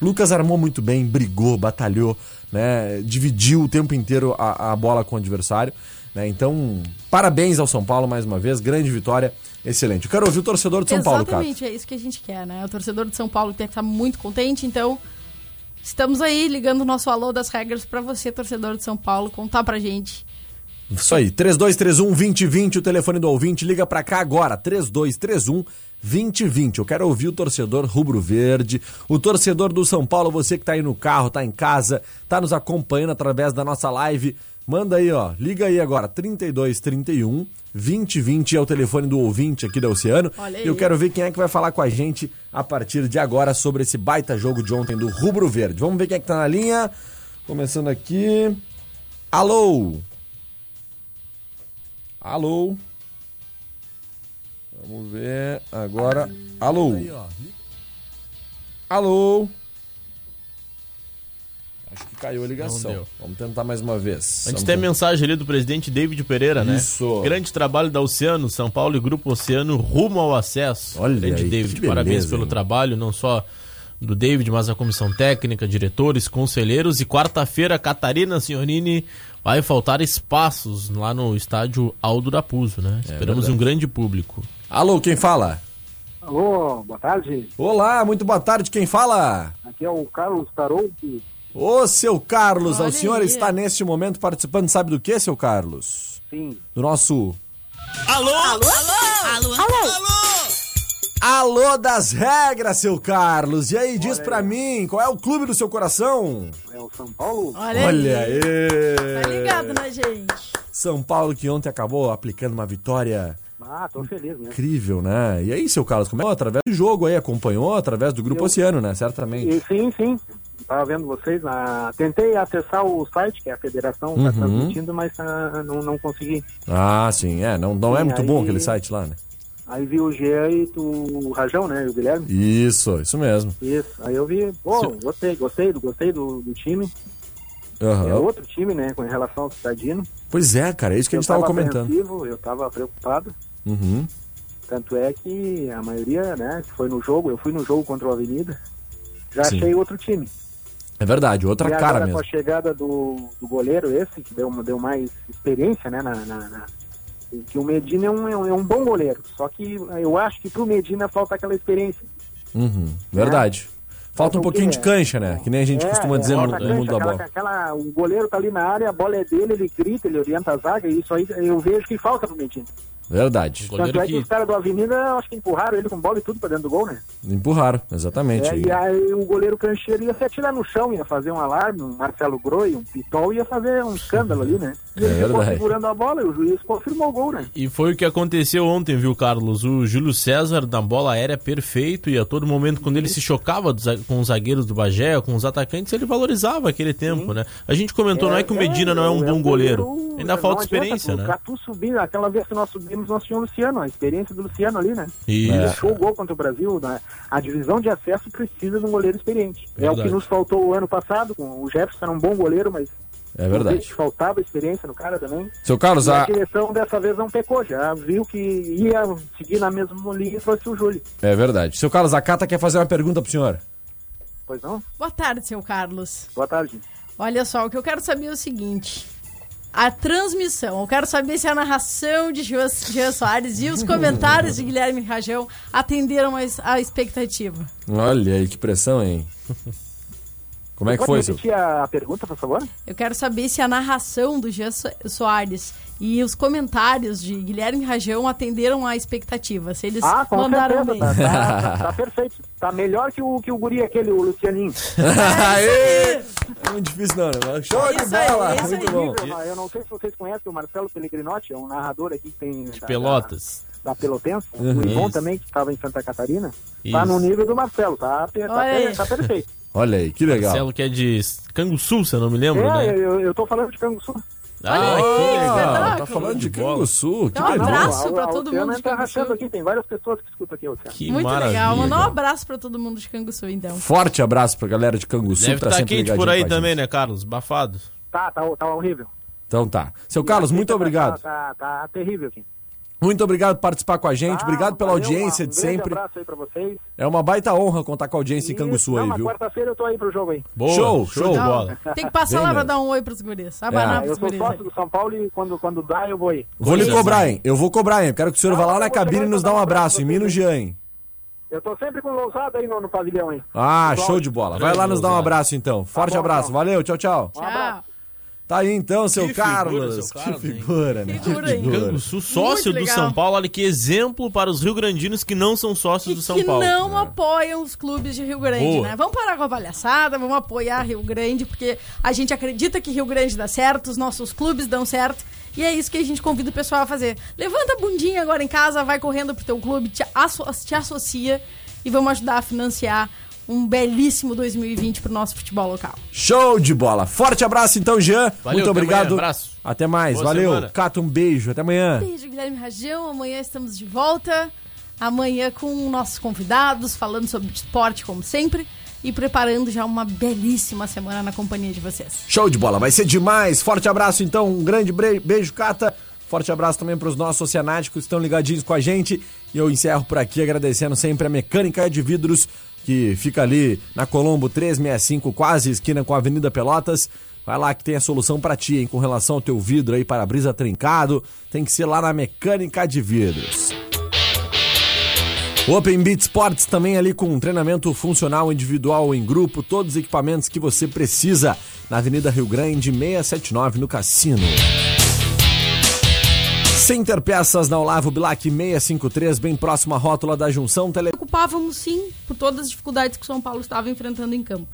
Lucas armou muito bem, brigou, batalhou, né? Dividiu o tempo inteiro a, a bola com o adversário. Né? Então, parabéns ao São Paulo mais uma vez, grande vitória, excelente. Eu quero ouvir o torcedor de São Paulo, cara. Exatamente, é isso que a gente quer, né? O torcedor de São Paulo tem que estar muito contente, então estamos aí ligando o nosso alô das regras pra você, torcedor de São Paulo, contar pra gente. Isso aí, 3231 2020, o telefone do ouvinte, liga pra cá agora, 3231 2020. Eu quero ouvir o torcedor rubro-verde, o torcedor do São Paulo, você que tá aí no carro, tá em casa, tá nos acompanhando através da nossa live. Manda aí, ó, liga aí agora, 3231 2020 é o telefone do ouvinte aqui da Oceano. E eu quero ver quem é que vai falar com a gente a partir de agora sobre esse baita jogo de ontem do Rubro Verde. Vamos ver quem é que tá na linha. Começando aqui. Alô? Alô? Vamos ver agora. Alô? Alô? Acho que caiu a ligação. Vamos tentar mais uma vez. Antes Vamos tem a mensagem ali do presidente David Pereira, né? Isso. Grande trabalho da Oceano, São Paulo e Grupo Oceano rumo ao acesso. Olha Grande aí, David, beleza, parabéns pelo hein? trabalho, não só do David, mas a comissão técnica, diretores, conselheiros. E quarta-feira, Catarina Signorini vai faltar espaços lá no estádio Aldo da Puso, né? Esperamos É verdade. um grande público. Alô, quem fala? Alô, boa tarde. Olá, muito boa tarde. Quem fala? Aqui é o Carlos Tarouque. Ô, seu Carlos, Olha o senhor aí. está neste momento participando, sabe do que, seu Carlos? Sim. Do nosso Alô? Alô? Alô das regras, seu Carlos. E aí, diz pra mim, qual é o clube do seu coração? É o São Paulo? Olha, Olha aí. aí. Tá ligado, né, gente? São Paulo que ontem acabou aplicando uma vitória Ah, tô feliz, né? incrível, né? E aí, seu Carlos, como é? Através do jogo aí, acompanhou através do Grupo Eu- Oceano, né? Certamente. E, sim, sim. Tava vendo vocês. Na... Tentei acessar o site, que é a federação tá Uhum. transmitindo, mas ah, não, não consegui. Ah, sim, é. Não, não é Sim, muito aí- bom aquele site lá, né? Aí vi o Jean e tu, o Rajão, né? E o Guilherme. Isso, isso mesmo. Isso. Aí eu vi, pô, gostei, gostei, do- gostei do, do time. Aham. É outro time, né? Com relação ao Cidadino. Pois é, cara, é isso que a eu gente tava tava comentando. Eu tava preocupado. Uhum. Tanto é que a maioria, né, que foi no jogo, eu fui no jogo contra o Avenida, já Sim. achei outro time. É verdade, outra e cara agora mesmo. com a chegada do, do goleiro esse, que deu, deu mais experiência, né, na, na- na- que o Medina é um, é um- é um bom goleiro, só que eu acho que pro Medina falta aquela experiência. Uhum, verdade. Falta um Falta o pouquinho de cancha, né? Que nem a gente É, costuma é, dizer no, falta no mundo da aquela- bola. aquela- o goleiro tá ali na área, a bola é dele, ele grita, ele orienta a zaga, e isso aí eu vejo que falta pro Medina. Verdade. Tanto é que os caras do Avenida, acho que empurraram ele com bola e tudo pra dentro do gol, né? Empurraram, exatamente. É, e aí o goleiro cancheiro ia se atirar no chão, ia fazer um alarme, um Marcelo Groi, um Pitol, ia fazer um escândalo ali, né? E ele É ficou verdade. segurando a bola e o juiz confirmou o gol, né? E foi o que aconteceu ontem, viu, Carlos? O Júlio César na bola aérea perfeito e a todo momento, quando ele se chocava com os zagueiros do Bagé, com os atacantes, ele valorizava aquele tempo, né? A gente comentou, não é que o Medina não é um bom goleiro, ainda Não falta adianta, experiência, O né? Catu subiu, aquela vez que nós subimos, nós tínhamos o Luciano, a experiência do Luciano ali, né? Isso. Ele deixou o gol contra o Brasil, né? a divisão de acesso precisa de um goleiro experiente. É o que nos faltou o ano passado, com o Jefferson era um bom goleiro, mas É verdade. faltava experiência no cara também. Seu Carlos, E a a- direção dessa vez não pecou, já viu que ia seguir na mesma linha e trouxe o Júlio. É verdade. Seu Carlos, a Cata quer fazer uma pergunta pro senhor. Pois não? Boa tarde, seu Carlos. Boa tarde. Olha só, o que eu quero saber é o seguinte. A transmissão, eu quero saber se a narração de Jean Soares e os comentários de Guilherme Rajão atenderam a expectativa. Olha aí, que pressão, hein? Como é que Pode foi, repetir a, a pergunta, por favor? Eu quero saber se a narração do Jean So- Soares e os comentários de Guilherme Rajão atenderam a expectativa. Se eles Ah, com mandaram certeza, bem. tá, tá- tá perfeito. Tá melhor que o, que o guri aquele, o Lucianinho. Aê! É muito difícil não, né? Show de Isso aí, bola! isso Muito aí. bom. Eu, não sei se vocês conhecem o Marcelo Pellegrinotti, é um narrador aqui que tem... De da- Pelotas. Da, da Pelotense. Uhum. O Ivon também, que estava em Santa Catarina. Tá Isso. no nível do Marcelo, tá, tá, tá perfeito. Olha aí, que legal. Marcelo que é de Canguçu, se eu não me lembro, é, né? eu, eu tô falando de Canguçu. Olha Ah, aí, que. Tá falando de. Canguçu. Que um beleza. abraço a- pra a todo mundo de tá Canguçu. aqui, tem várias pessoas que escutam aqui, Oceano. Que Muito maravilha. legal. Mandar um abraço pra todo mundo de Canguçu, então. Forte abraço pra galera de Canguçu Deve que tá estar sempre quente por aí também, né, Carlos? Bafado. Tá, tá, tá horrível. Então tá. Seu Carlos, muito tá- obrigado. Tá, tá, tá terrível aqui. Muito obrigado por participar com a gente. Tá, Obrigado pela valeu, audiência um de sempre. abraço aí pra vocês. É uma baita honra contar com a audiência em Canguçu Não, aí, viu? quarta-feira eu tô aí pro jogo aí. Boa, Show, show, show. de bola. Tem que passar Vem lá pra dar um oi pros guris. Abanar Ah, eu pros sou guris. sócio do São Paulo e quando, quando dá eu vou aí. Vou lhe cobrar, hein? Eu vou cobrar, hein? Quero que o senhor vá lá Ah, na eu cabine e nos dá um um abraço, em e pra Jean, hein? Eu tô sempre com o lousado aí no, no pavilhão, hein? Ah, show de bola. Vai lá nos dar um abraço, então. Forte bom, abraço. então. Valeu, tchau, tchau. Um abraço. Tchau. Tá aí então, seu Que figura, Carlos. seu Carlos, que figura, né? Figura, que hein? figura. Canguçu, sócio do. São Paulo. Olha que exemplo para os rio-grandinos que não são sócios E do São que Paulo. não apoiam os clubes de Rio Grande, Boa. né? Vamos parar com a palhaçada, vamos apoiar Rio Grande, porque a gente acredita que Rio Grande dá certo, os nossos clubes dão certo. E é isso que a gente convida o pessoal a fazer. Levanta a bundinha agora em casa, vai correndo pro teu clube, te, asso- te associa e vamos ajudar a financiar um belíssimo 2020 pro nosso futebol local. Show de bola. Forte abraço então, Jean. Valeu, Muito até obrigado. amanhã, abraço. Até mais. Boa Valeu. semana. Cato, um beijo. Até amanhã. Beijo, Guilherme Rajão. Amanhã estamos de volta. Amanhã com nossos convidados, falando sobre esporte, como sempre. E preparando já uma belíssima semana na companhia de vocês. Show de bola. Vai ser demais. Forte abraço então. Um grande beijo, Cata. Forte abraço também para os nossos oceanáticos que estão ligadinhos com a gente. E eu encerro por aqui agradecendo sempre a Mecânica de Vidros, que fica ali na Colombo 365, quase esquina com a Avenida Pelotas. Vai lá que tem a solução para ti, hein? Com relação ao teu vidro aí, para-brisa trincado, tem que ser lá na Mecânica de Vidros. Open Beat Sports também ali com treinamento funcional individual em grupo, todos os equipamentos que você precisa na Avenida Rio Grande 679 no Cassino. Center Peças na Olavo Bilac 653, bem próximo à rótula da junção. Tele... Preocupávamos sim por todas as dificuldades que o São Paulo estava enfrentando em campo.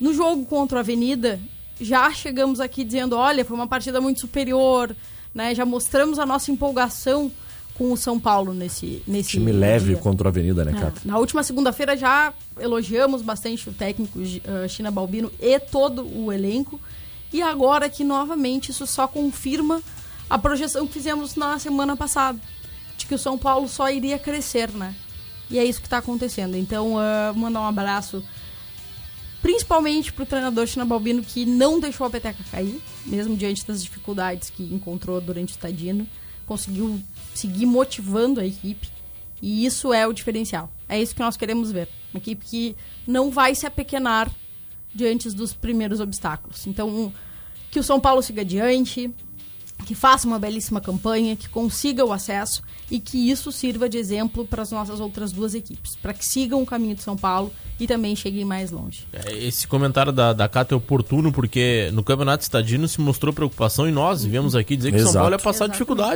No jogo contra a Avenida, já chegamos aqui dizendo, olha, foi uma partida muito superior, né? Já mostramos a nossa empolgação com o São Paulo nesse nesse Time leve dia. contra a Avenida, né, É, cara? Na última segunda-feira já elogiamos bastante o técnico uh, China Balbino e todo o elenco. E agora que novamente isso só confirma a projeção que fizemos na semana passada. De que o São Paulo só iria crescer, né? E é isso que está acontecendo. Então, uh, mandar um abraço principalmente pro treinador China Balbino que não deixou a peteca cair, mesmo diante das dificuldades que encontrou durante o Tadino, conseguiu seguir motivando a equipe e isso é o diferencial. É isso que nós queremos ver, uma equipe que não vai se apequenar diante dos primeiros obstáculos. Então, que o São Paulo siga adiante, que faça uma belíssima campanha, que consiga o acesso e que isso sirva de exemplo para as nossas outras duas equipes, para que sigam o caminho de São Paulo e também cheguem mais longe. É, Esse comentário da, da Cata é oportuno porque no Campeonato Estadino se mostrou preocupação e nós viemos aqui dizer que o São Exato. Paulo ia passar Exatamente.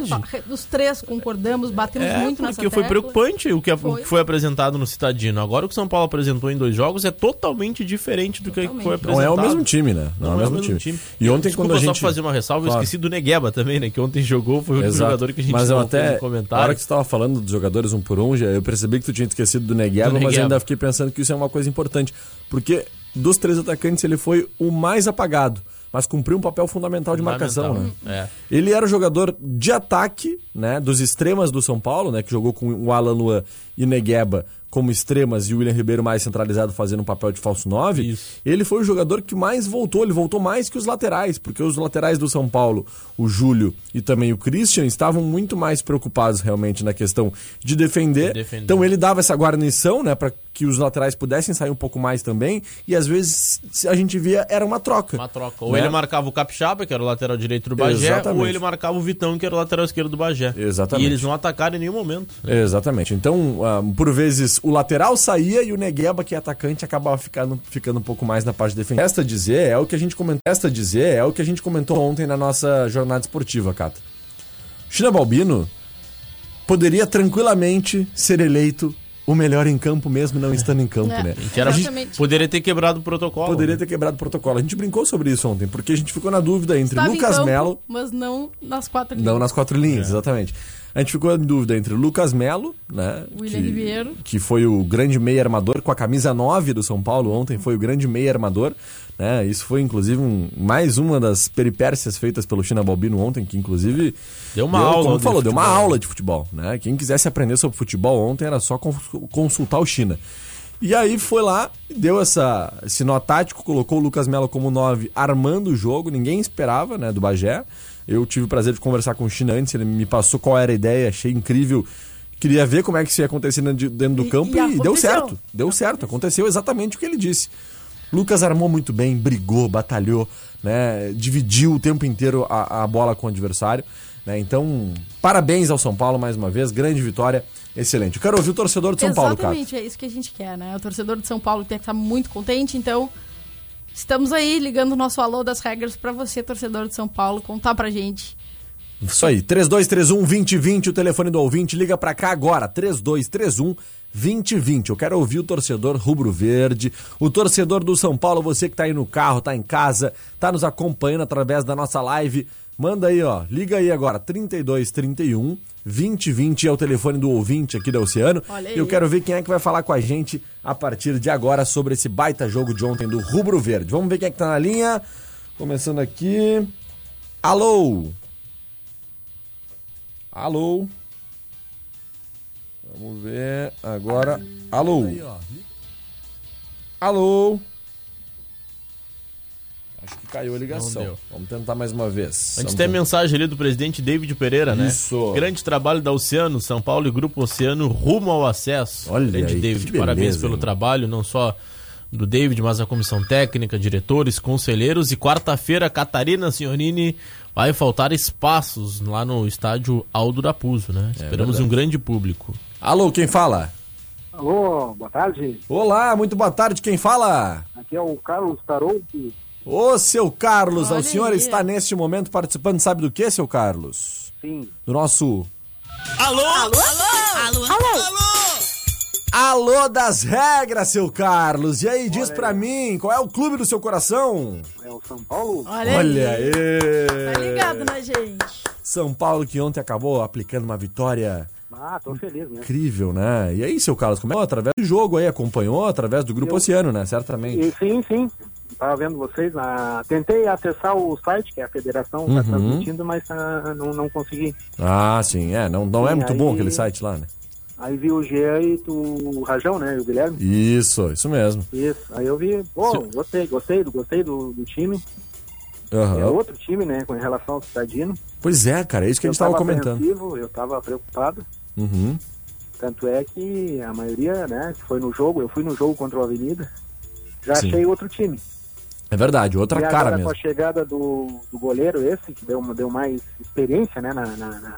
dificuldade. Os três concordamos, batemos É, muito nessa porque foi tecla. preocupante o que, Foi. que foi apresentado no Citadino. Agora o que o São Paulo apresentou em dois jogos é totalmente diferente do que Totalmente. foi Não apresentado. é o mesmo time, né? Não, é o mesmo, time. E ontem Desculpa quando a gente só fazer uma ressalva, eu Claro. esqueci do Negueba também, né? Que ontem jogou, foi o Exato. jogador que a gente mas eu até, no na comentário. hora que você tava falando dos jogadores um por um, já, eu percebi que tu tinha esquecido do Negueba, mas eu Negueba. ainda fiquei pensando que isso é uma coisa importante. Porque dos três atacantes ele foi o mais apagado, mas cumpriu um papel fundamental de marcação, né? É. Ele era o jogador de ataque, né, dos extremas do São Paulo, né, que jogou com o Alan Luan e Negueba como extremas e o William Ribeiro mais centralizado fazendo um papel de falso 9. Isso. Ele foi o jogador que mais voltou, ele voltou mais que os laterais, porque os laterais do São Paulo, o Júlio e também o Christian, estavam muito mais preocupados realmente na questão de defender. De defender. Então ele dava essa guarnição, né, para que os laterais pudessem sair um pouco mais também, e às vezes a gente via era uma troca. Uma troca. Ou Né? ele marcava o Capixaba, que era o lateral direito do Bagé, Exatamente. ou ele marcava o Vitão, que era o lateral esquerdo do Bagé. Exatamente. E eles não atacaram em nenhum momento. Exatamente. Então, ah, por vezes, o lateral saía e o Negueba, que é atacante, acabava ficando, ficando um pouco mais na parte defensiva. Esta dizer é o que a gente comentou. Esta dizer é o que a gente comentou ontem na nossa jornada esportiva, Cata. China Balbino poderia tranquilamente ser eleito o melhor em campo, mesmo não estando em campo, É. né? Que era, Exatamente. poderia ter quebrado o protocolo. Poderia ter quebrado o protocolo. A gente brincou sobre isso ontem, porque a gente ficou na dúvida entre Estava em Lucas campo, Melo mas não nas quatro Não linhas. nas quatro linhas, exatamente. A gente ficou em dúvida entre Lucas Melo, né? William que, Ribeiro. Que foi o grande meia armador com a camisa 9 do São Paulo ontem, foi o grande meia armador. Né? Isso foi, inclusive, um- mais uma das peripécias feitas pelo China Balbino ontem, que inclusive. Deu uma aula Como de falou, deu uma futebol. aula de futebol. Né? Quem quisesse aprender sobre futebol ontem era só cons- consultar o China. E aí foi lá, e deu essa, esse nó tático, colocou o Lucas Melo como 9, armando o jogo, ninguém esperava, né, do Bagé. Eu tive o prazer de conversar com o China antes, ele me passou qual era a ideia, achei incrível. Queria ver como é que isso ia acontecer dentro do E- campo e e, deu certo. Deu certo, aconteceu exatamente o que ele disse. Lucas armou muito bem, brigou, batalhou, né, dividiu o tempo inteiro a, a bola com o adversário. Né, então, parabéns ao São Paulo mais uma vez, grande vitória, excelente. Eu quero ouvir o torcedor de São Paulo, cara. Exatamente, é isso que a gente quer, né? O torcedor de São Paulo tem que estar muito contente, então estamos aí ligando o nosso alô das regras pra você, torcedor de São Paulo, contar pra gente. Isso aí, 3231-2020, o telefone do ouvinte, liga pra cá agora, 3231-2020. Eu quero ouvir o torcedor rubro-verde, o torcedor do São Paulo, você que tá aí no carro, tá em casa, tá nos acompanhando através da nossa live. Manda aí, ó, liga aí agora, 3231 2020 é o telefone do ouvinte aqui da Oceano. E eu quero ver quem é que vai falar com a gente a partir de agora sobre esse baita jogo de ontem do Rubro Verde. Vamos ver quem é que tá na linha. Começando aqui. Alô? Alô? Vamos ver agora. Alô? Alô? Acho que caiu a Não ligação. deu. Vamos tentar mais uma vez. A gente Vamos tem a mensagem ali do presidente David Pereira, né? Isso. Grande trabalho da Oceano, São Paulo e Grupo Oceano rumo ao acesso. Olha Grande aí, David, que beleza, parabéns pelo hein? trabalho, não só do David, mas a comissão técnica, diretores, conselheiros. E quarta-feira, Catarina Signorini vai faltar espaços lá no estádio Aldo da Puso, né? Esperamos É verdade. um grande público. Alô, quem fala? Alô, boa tarde. Olá, muito boa tarde, quem fala? Aqui é o Carlos Tarouque. Ô, seu Carlos, Olha o senhor aí. está neste momento participando, sabe do que, seu Carlos? Sim. Do nosso Alô? Alô? Alô das regras, seu Carlos. E aí, diz pra mim, qual é o clube do seu coração? É o São Paulo? Olha, Olha aí. aí. Tá ligado, né, gente? São Paulo que ontem acabou aplicando uma vitória Ah, tô feliz, né? incrível, né? E aí, seu Carlos, como é? Através do jogo aí, acompanhou através do Grupo Eu- Oceano, né? Certamente. Sim, sim. Tava vendo vocês. Na... Tentei acessar o site, que é a federação, tá Uhum. transmitindo, mas ah, não, não consegui. Ah, sim, é. Não, não é Sim, muito bom aí- aquele site lá, né? Aí vi o Jean e tu, o Rajão, né? E o Guilherme. Isso, isso mesmo. Isso. Aí eu vi, pô, Seu- gostei, gostei, do, gostei do, do time. Aham. É outro time, né? Com relação ao Citadino. Pois é, cara, é isso que a eu gente tava tava comentando. eu tava preocupado. Uhum. Tanto é que a maioria, né, que foi no jogo, eu fui no jogo contra o Avenida, já Sim. achei outro time. É verdade, outra e cara agora mesmo. com a chegada do, do goleiro esse, que deu, deu mais experiência, né, na, na- na-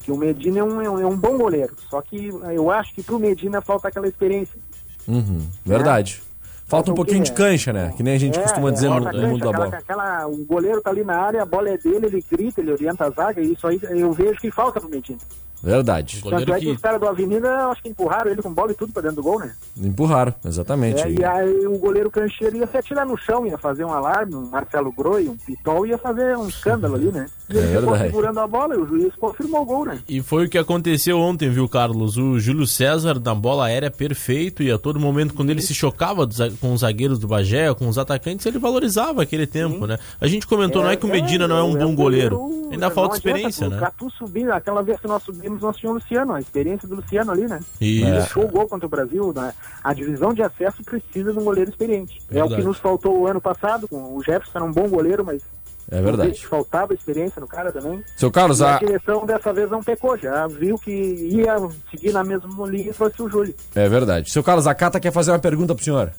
que o Medina é um, é um- é bom goleiro, só que eu acho que pro Medina falta aquela experiência. Uhum, verdade. Falta um pouquinho de cancha, né? Que nem a gente É, costuma é, dizer no, no mundo da aquela- bola. aquela- o goleiro tá ali na área, a bola é dele, ele grita, ele orienta a zaga, e isso aí eu vejo que falta pro Medina. Verdade. Tanto é que os caras do Avenida, acho que empurraram ele com bola e tudo pra dentro do gol, né? Empurraram, exatamente. É, e aí o goleiro cancheiro ia se atirar no chão, ia fazer um alarme, um Marcelo Groi, um Pitol, ia fazer um escândalo ali, né? E É ele ficou segurando a bola e o juiz confirmou o gol, né? E foi o que aconteceu ontem, viu, Carlos? O Júlio César na bola aérea perfeito e a todo momento, quando ele se chocava com os zagueiros do Bagé, com os atacantes, ele valorizava aquele tempo, né? A gente comentou, não é que o Medina não é um bom goleiro, ainda Não falta experiência, o né? Catu subindo, aquela vez que nós subimos, nós tínhamos o Luciano, a experiência do Luciano ali, né? Isso. Ele deixou o gol contra o Brasil, né? a divisão de acesso precisa de um goleiro experiente. É o Verdade. que nos faltou o ano passado, com o Jefferson era um bom goleiro, mas É verdade. faltava experiência no cara também. Seu Carlos, E a a- direção dessa vez não pecou, já viu que ia seguir na mesma linha e trouxe o Júlio. É verdade. Seu Carlos, a Cata quer fazer uma pergunta pro senhor.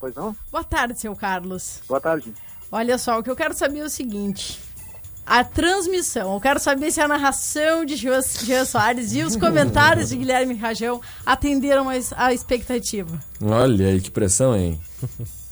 Pois não? Boa tarde, seu Carlos. Boa tarde. Olha só, o que eu quero saber é o seguinte. A transmissão, eu quero saber se a narração de Jean Soares e os comentários de Guilherme Rajão atenderam a expectativa. Olha aí, que pressão, hein?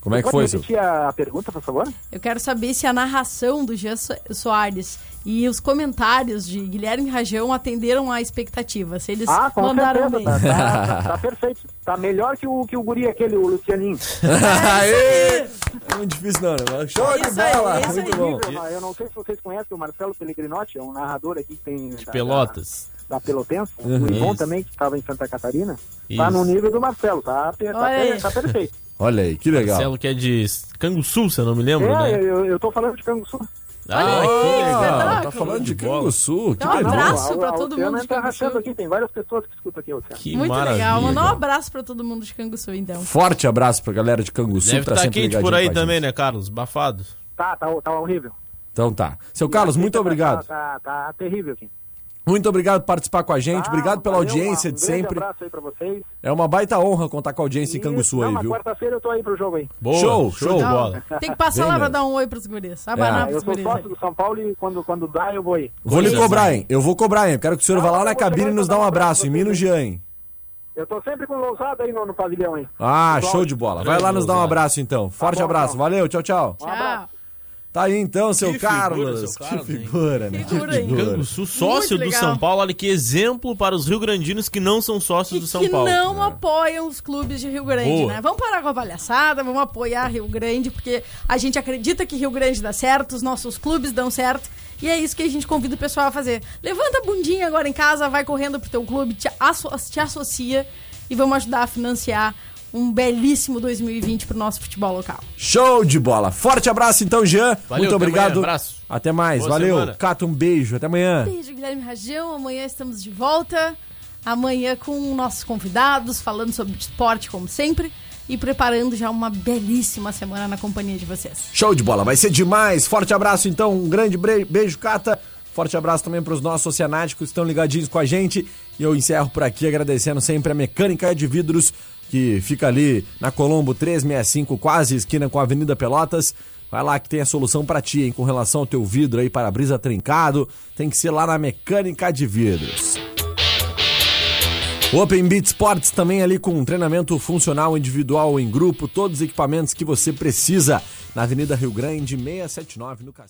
Como é que foi, repetir a, pergunta, por favor? Eu quero saber se a narração do Jean So- Soares e os comentários de Guilherme Rajão atenderam à expectativa. Se eles Ah, com mandaram certeza, bem. tá, tá, tá- tá perfeito. Tá melhor que o, que o guri aquele, o Lucianinho. Aê! Não é muito difícil não, né? Show de Isso aí, bola! isso Muito aí. bom. Eu, eu não sei se vocês conhecem o Marcelo Pellegrinotti, é um narrador aqui que tem... da- Pelotas. Da, da Pelotense. Uhum. O Ivon também, que estava em Santa Catarina. Tá Isso. no nível do Marcelo, tá, tá, aí. tá perfeito. Olha aí, que legal. Marcelo que é de Canguçu, se eu não me lembro, É, né? eu, eu tô falando de Canguçu. Ah, aí, que tá falando de. Canguçu, que Então, um beleza. abraço a- pra a todo mundo de tá Canguçu. rachando aqui, tem várias pessoas que escutam aqui, Oceano. Que Muito maravilha. legal. Mandar um abraço pra todo mundo de Canguçu, então. Forte abraço pra galera de Canguçu Deve que tá estar quente por aí gente. também, né, Carlos? Bafado. Tá, tá, tá horrível. Então tá. Seu Carlos, muito Tá- obrigado. Tá, tá, tá terrível aqui. Muito obrigado por participar com a gente. Tá, Obrigado pela valeu, audiência um de sempre. abraço aí pra vocês. É uma baita honra contar com a audiência em Canguçu aí, viu? quarta-feira eu tô aí pro jogo aí. Boa, Show, show. de bola. Tem que passar Bem lá pra dar um oi pros guris. Abanar É. pros Eu sou guris. sócio do São Paulo e quando, quando dá eu vou aí. Vou lhe cobrar, hein? Eu vou cobrar, hein? Eu quero que o senhor vá lá Ah, na cabine e nos e dá um um abraço. Em pra Jean, hein? Eu tô sempre com lousada aí no, no pavilhão, hein? Ah, show de bola. Vai lá nos dar um abraço, então. Forte bom, abraço. então. Valeu, tchau, tchau. Um. Tchau. Tá aí então, seu Que figura, Carlos. seu Carlos, que hein? figura, né? Figura, que hein? figura. Canguçu, sócio do. São Paulo. Olha que exemplo para os rio-grandinos que não são sócios E do São que Paulo. não apoiam os clubes de Rio Grande, Boa. né? Vamos parar com a palhaçada, vamos apoiar Rio Grande, porque a gente acredita que Rio Grande dá certo, os nossos clubes dão certo, e é isso que a gente convida o pessoal a fazer. Levanta a bundinha agora em casa, vai correndo pro teu clube, te, asso- te associa e vamos ajudar a financiar um belíssimo 2020 pro nosso futebol local. Show de bola. Forte abraço então, Jean. Valeu, Muito até obrigado. amanhã, abraço. Até mais. Boa Valeu. semana. Cato, um beijo. Até amanhã. Beijo, Guilherme Rajão. Amanhã estamos de volta. Amanhã com nossos convidados, falando sobre esporte, como sempre, e preparando já uma belíssima semana na companhia de vocês. Show de bola. Vai ser demais. Forte abraço então. Um grande beijo, Cata. Forte abraço também para os nossos oceanáticos que estão ligadinhos com a gente. E eu encerro por aqui agradecendo sempre a Mecânica de Vidros, que fica ali na Colombo 365, quase esquina com a Avenida Pelotas. Vai lá que tem a solução para ti, hein? Com relação ao teu vidro aí, para-brisa trincado, tem que ser lá na Mecânica de Vidros. Open Beat Sports também ali com um treinamento funcional individual em grupo, todos os equipamentos que você precisa na Avenida Rio Grande 679 no Cacete.